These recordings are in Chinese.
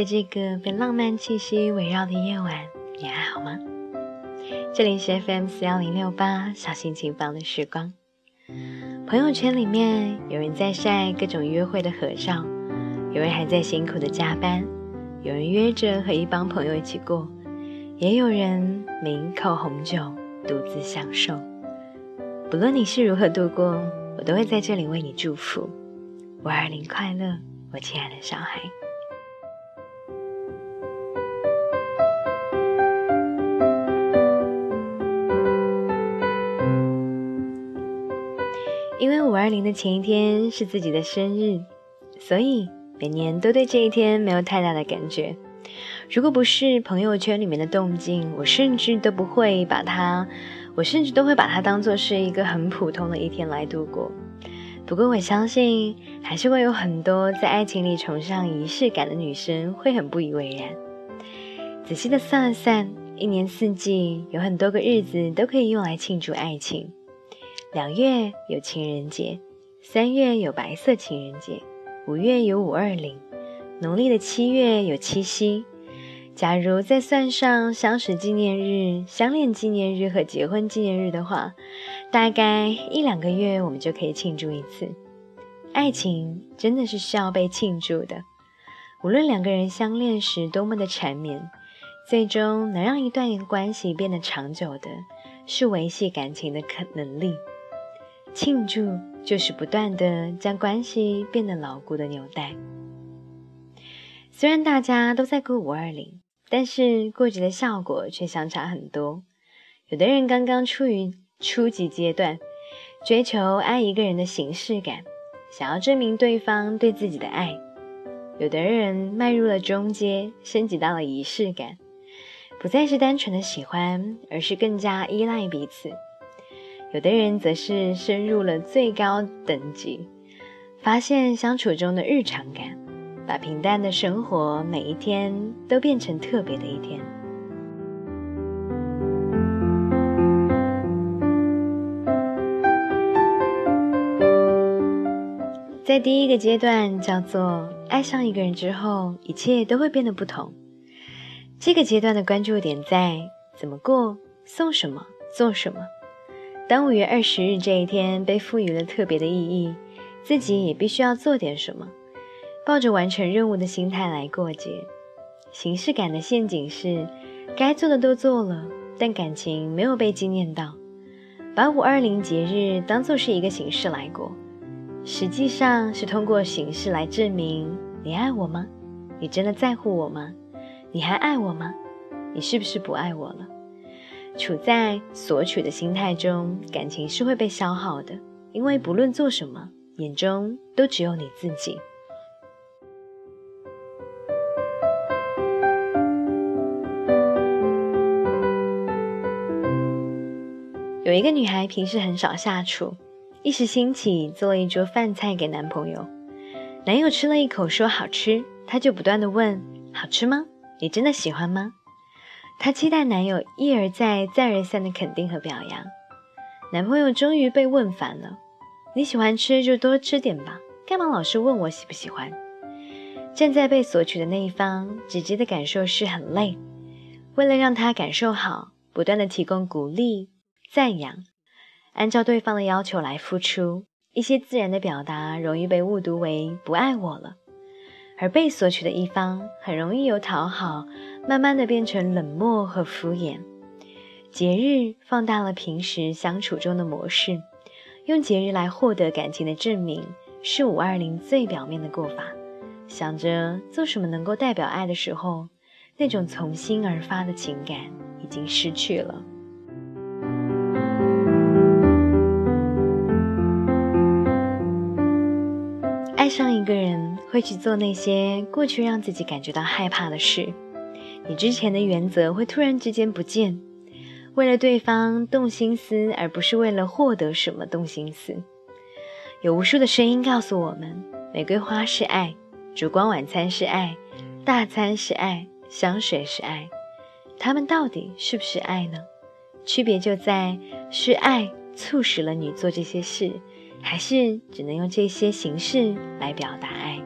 在这个被浪漫气息围绕的夜晚，你还好吗？这里是 FM 四幺零六八小心情房的时光。朋友圈里面有人在晒各种约会的合照，有人还在辛苦的加班，有人约着和一帮朋友一起过，也有人抿一口红酒独自享受。不论你是如何度过，我都会在这里为你祝福。五二零快乐，我亲爱的小孩。五二零的前一天是自己的生日，所以每年都对这一天没有太大的感觉。如果不是朋友圈里面的动静，我甚至都不会把它，我甚至都会把它当做是一个很普通的一天来度过。不过我相信，还是会有很多在爱情里崇尚仪式感的女生会很不以为然。仔细的算了算，一年四季有很多个日子都可以用来庆祝爱情。两月有情人节，三月有白色情人节，五月有五二零，农历的七月有七夕。假如再算上相识纪念日、相恋纪念日和结婚纪念日的话，大概一两个月我们就可以庆祝一次。爱情真的是需要被庆祝的，无论两个人相恋时多么的缠绵，最终能让一段关系变得长久的，是维系感情的可能力。庆祝就是不断的将关系变得牢固的纽带。虽然大家都在过五二零，但是过节的效果却相差很多。有的人刚刚处于初级阶段，追求爱一个人的形式感，想要证明对方对自己的爱；有的人迈入了中阶，升级到了仪式感，不再是单纯的喜欢，而是更加依赖彼此。有的人则是深入了最高等级，发现相处中的日常感，把平淡的生活每一天都变成特别的一天。在第一个阶段，叫做爱上一个人之后，一切都会变得不同。这个阶段的关注点在怎么过、送什么、做什么。当五月二十日这一天被赋予了特别的意义，自己也必须要做点什么，抱着完成任务的心态来过节。形式感的陷阱是，该做的都做了，但感情没有被纪念到，把五二零节日当做是一个形式来过，实际上是通过形式来证明你爱我吗？你真的在乎我吗？你还爱我吗？你是不是不爱我了？处在索取的心态中，感情是会被消耗的，因为不论做什么，眼中都只有你自己。有一个女孩平时很少下厨，一时兴起做了一桌饭菜给男朋友。男友吃了一口说好吃，她就不断的问好吃吗？你真的喜欢吗？她期待男友一而再、再而三的肯定和表扬，男朋友终于被问烦了：“你喜欢吃就多吃点吧，干嘛老是问我喜不喜欢？”站在被索取的那一方，直接的感受是很累。为了让他感受好，不断的提供鼓励、赞扬，按照对方的要求来付出，一些自然的表达容易被误读为不爱我了，而被索取的一方很容易由讨好。慢慢的变成冷漠和敷衍，节日放大了平时相处中的模式，用节日来获得感情的证明，是五二零最表面的过法。想着做什么能够代表爱的时候，那种从心而发的情感已经失去了。爱上一个人，会去做那些过去让自己感觉到害怕的事。你之前的原则会突然之间不见，为了对方动心思，而不是为了获得什么动心思。有无数的声音告诉我们：玫瑰花是爱，烛光晚餐是爱，大餐是爱，香水是爱。他们到底是不是爱呢？区别就在是爱促使了你做这些事，还是只能用这些形式来表达爱。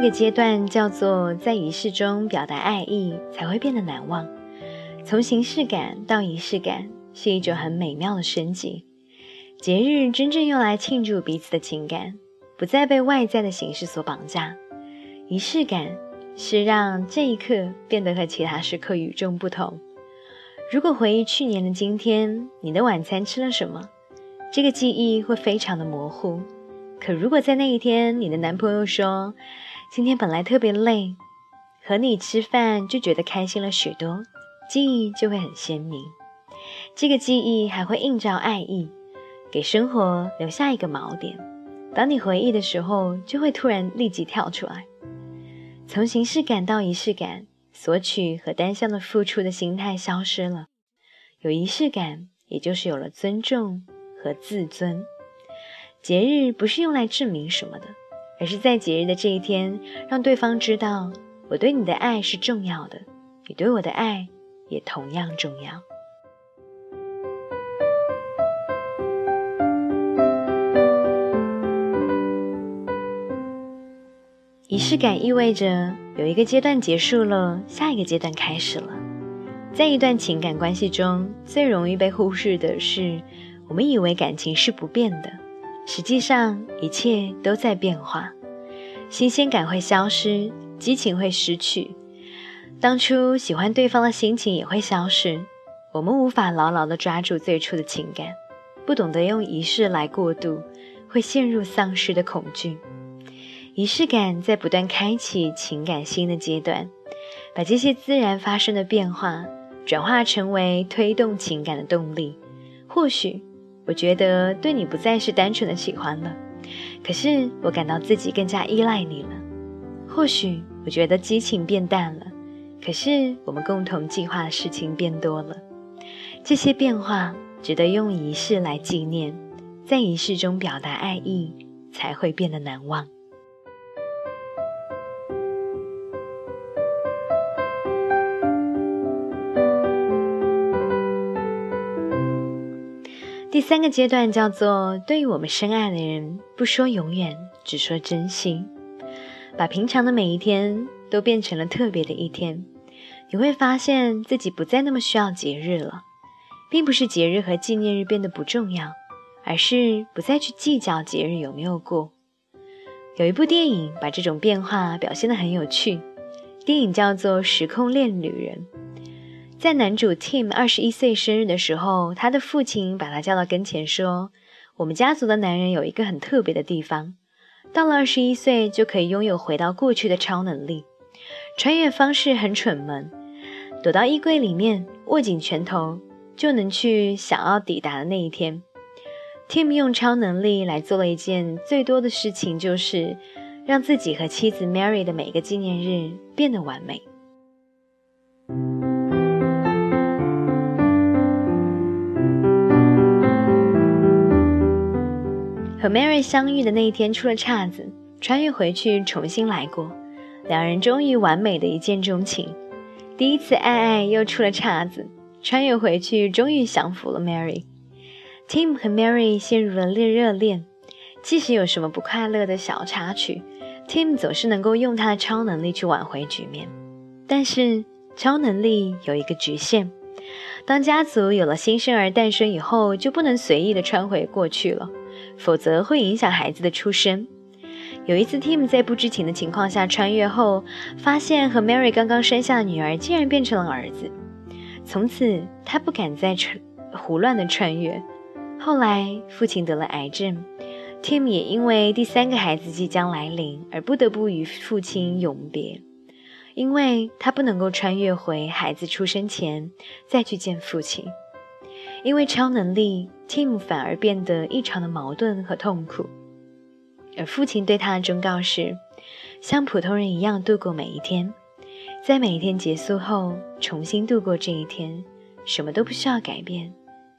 这个阶段叫做在仪式中表达爱意，才会变得难忘。从形式感到仪式感，是一种很美妙的升级。节日真正用来庆祝彼此的情感，不再被外在的形式所绑架。仪式感是让这一刻变得和其他时刻与众不同。如果回忆去年的今天，你的晚餐吃了什么？这个记忆会非常的模糊。可如果在那一天，你的男朋友说，今天本来特别累，和你吃饭就觉得开心了许多，记忆就会很鲜明。这个记忆还会映照爱意，给生活留下一个锚点。当你回忆的时候，就会突然立即跳出来。从形式感到仪式感，索取和单向的付出的心态消失了，有仪式感，也就是有了尊重。和自尊，节日不是用来证明什么的，而是在节日的这一天，让对方知道我对你的爱是重要的，你对我的爱也同样重要。仪式感意味着有一个阶段结束了，下一个阶段开始了。在一段情感关系中，最容易被忽视的是。我们以为感情是不变的，实际上一切都在变化，新鲜感会消失，激情会失去，当初喜欢对方的心情也会消失。我们无法牢牢地抓住最初的情感，不懂得用仪式来过渡，会陷入丧失的恐惧。仪式感在不断开启情感新的阶段，把这些自然发生的变化转化成为推动情感的动力，或许。我觉得对你不再是单纯的喜欢了，可是我感到自己更加依赖你了。或许我觉得激情变淡了，可是我们共同计划的事情变多了。这些变化值得用仪式来纪念，在仪式中表达爱意，才会变得难忘。第三个阶段叫做对于我们深爱的人，不说永远，只说真心，把平常的每一天都变成了特别的一天。你会发现自己不再那么需要节日了，并不是节日和纪念日变得不重要，而是不再去计较节日有没有过。有一部电影把这种变化表现得很有趣，电影叫做《时空恋旅人》。在男主 Tim 二十一岁生日的时候，他的父亲把他叫到跟前说：“我们家族的男人有一个很特别的地方，到了二十一岁就可以拥有回到过去的超能力。穿越方式很蠢萌，躲到衣柜里面，握紧拳头就能去想要抵达的那一天。”Tim 用超能力来做了一件最多的事情，就是让自己和妻子 Mary 的每个纪念日变得完美。Mary 相遇的那一天出了岔子，穿越回去重新来过，两人终于完美的一见钟情。第一次爱爱又出了岔子，穿越回去终于降服了 Mary。Tim 和 Mary 陷入了烈热恋，即使有什么不快乐的小插曲，Tim 总是能够用他的超能力去挽回局面。但是超能力有一个局限，当家族有了新生儿诞生以后，就不能随意的穿回过去了。否则会影响孩子的出生。有一次，Tim 在不知情的情况下穿越后，发现和 Mary 刚刚生下的女儿竟然变成了儿子。从此，他不敢再穿胡乱的穿越。后来，父亲得了癌症，Tim 也因为第三个孩子即将来临而不得不与父亲永别，因为他不能够穿越回孩子出生前再去见父亲。因为超能力，Tim 反而变得异常的矛盾和痛苦，而父亲对他的忠告是：像普通人一样度过每一天，在每一天结束后重新度过这一天，什么都不需要改变，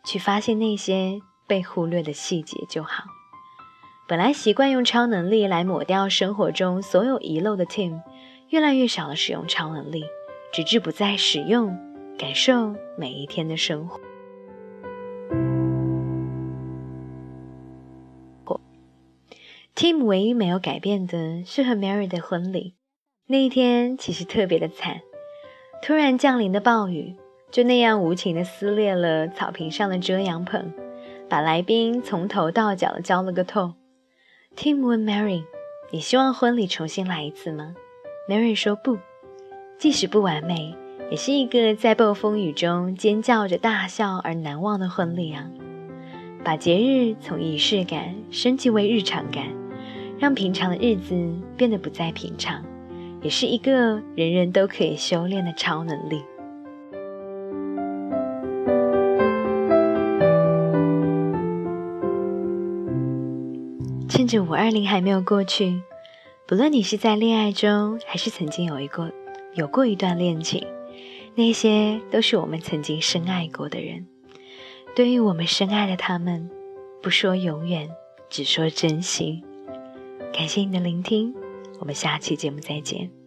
去发现那些被忽略的细节就好。本来习惯用超能力来抹掉生活中所有遗漏的 Tim，越来越少的使用超能力，直至不再使用，感受每一天的生活。Tim 唯一没有改变的是和 Mary 的婚礼。那一天其实特别的惨，突然降临的暴雨就那样无情的撕裂了草坪上的遮阳棚，把来宾从头到脚浇了个透。Tim 问 Mary：“ 你希望婚礼重新来一次吗？”Mary 说：“不，即使不完美，也是一个在暴风雨中尖叫着大笑而难忘的婚礼啊！把节日从仪式感升级为日常感，让平常的日子变得不再平常。”也是一个人人都可以修炼的超能力。趁着五二零还没有过去，不论你是在恋爱中，还是曾经有一个有过一段恋情，那些都是我们曾经深爱过的人。对于我们深爱的他们，不说永远，只说真心。感谢你的聆听。我们下期节目再见。